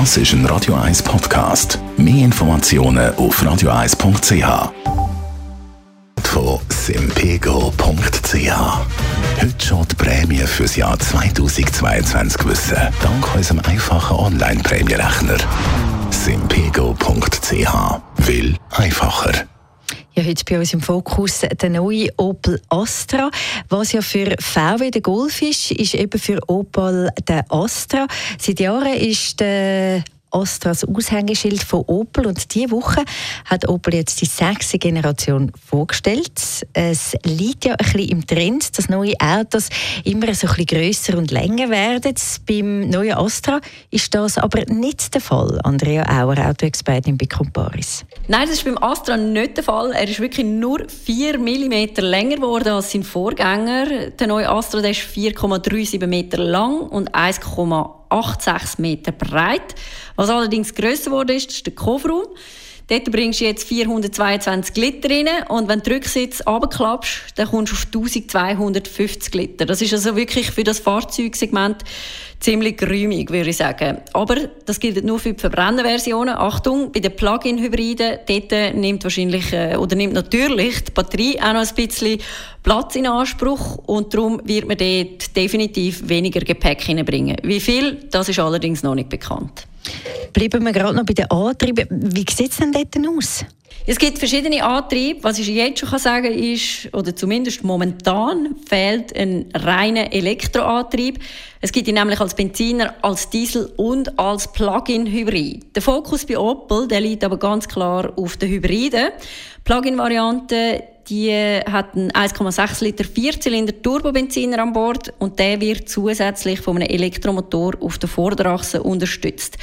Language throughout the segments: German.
Das ist ein Radio 1 Podcast. Mehr Informationen auf radio1.ch. Von simpego.ch. Heute schon die Prämie für das Jahr 2022 wissen. Dank unserem einfachen Online-Prämierechner. simpego.ch. Will einfacher. Ja, heute bei uns im Fokus der neue Opel Astra. Was ja für VW der Golf ist, ist eben für Opel der Astra. Seit Jahren ist der Astra das Aushängeschild von Opel und diese Woche hat Opel jetzt die sechste Generation vorgestellt. Es liegt ja ein bisschen im Trend, dass neue Autos immer so ein bisschen grösser und länger werden. Beim neuen Astra ist das aber nicht der Fall. Andrea Auer, Autoexpertin bei Comparis. Nein, das ist beim Astra nicht der Fall. Er ist wirklich nur 4 mm länger geworden als sein Vorgänger. Der neue Astra der ist 4,37 Meter lang und 1,8 8,6 Meter breit. Was allerdings grösser wurde, ist, ist der Kofferraum. Dort bringst du jetzt 422 Liter rein und wenn du den Rücksitz runterklappst, dann kommst du auf 1250 Liter. Das ist also wirklich für das Fahrzeugsegment ziemlich geräumig, würde ich sagen. Aber das gilt nur für die Verbrennerversionen. Achtung, bei den Plug-in-Hybriden, dort nimmt wahrscheinlich, äh, oder nimmt natürlich die Batterie auch noch ein bisschen Platz in Anspruch und darum wird man dort definitiv weniger Gepäck hineinbringen. Wie viel, das ist allerdings noch nicht bekannt. Bleiben wir gerade noch bei den Antrieben. Wie sieht es denn dort aus? Es gibt verschiedene Antriebe. Was ich jetzt schon sagen kann, ist, oder zumindest momentan fehlt ein reiner Elektroantrieb. Es gibt ihn nämlich als Benziner, als Diesel und als Plug-in-Hybrid. Der Fokus bei Opel der liegt aber ganz klar auf den Hybriden. Plug-in-Variante die hat einen 1,6 Liter Vierzylinder Turbobenziner an Bord und der wird zusätzlich von einem Elektromotor auf der Vorderachse unterstützt.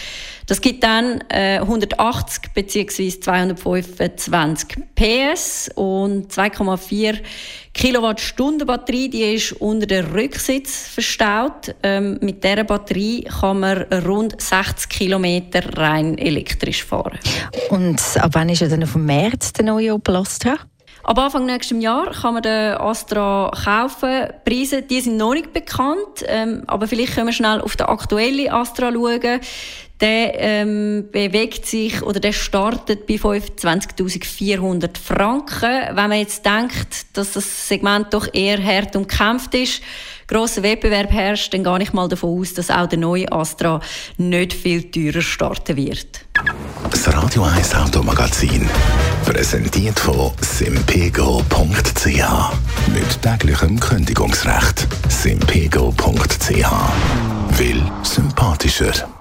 Das gibt dann äh, 180 bzw. 225 PS und 2,4 Kilowattstunden Batterie, die ist unter dem Rücksitz verstaut. Ähm, mit dieser Batterie kann man rund 60 Kilometer rein elektrisch fahren. Und ab wann ist er dann auf dem März der neue Opel Astra? Ab Anfang nächsten Jahr kann man den Astra kaufen. Die Preise die sind noch nicht bekannt, ähm, aber vielleicht können wir schnell auf den aktuellen Astra schauen. Der ähm, bewegt sich oder der startet bei 25.400 Franken. Wenn man jetzt denkt, dass das Segment doch eher hart umkämpft ist, grosser Wettbewerb herrscht, dann gehe ich mal davon aus, dass auch der neue Astra nicht viel teurer starten wird. Das Radio 1 Automagazin, präsentiert von simpego.ch. Mit täglichem Kündigungsrecht. simpego.ch. Will sympathischer.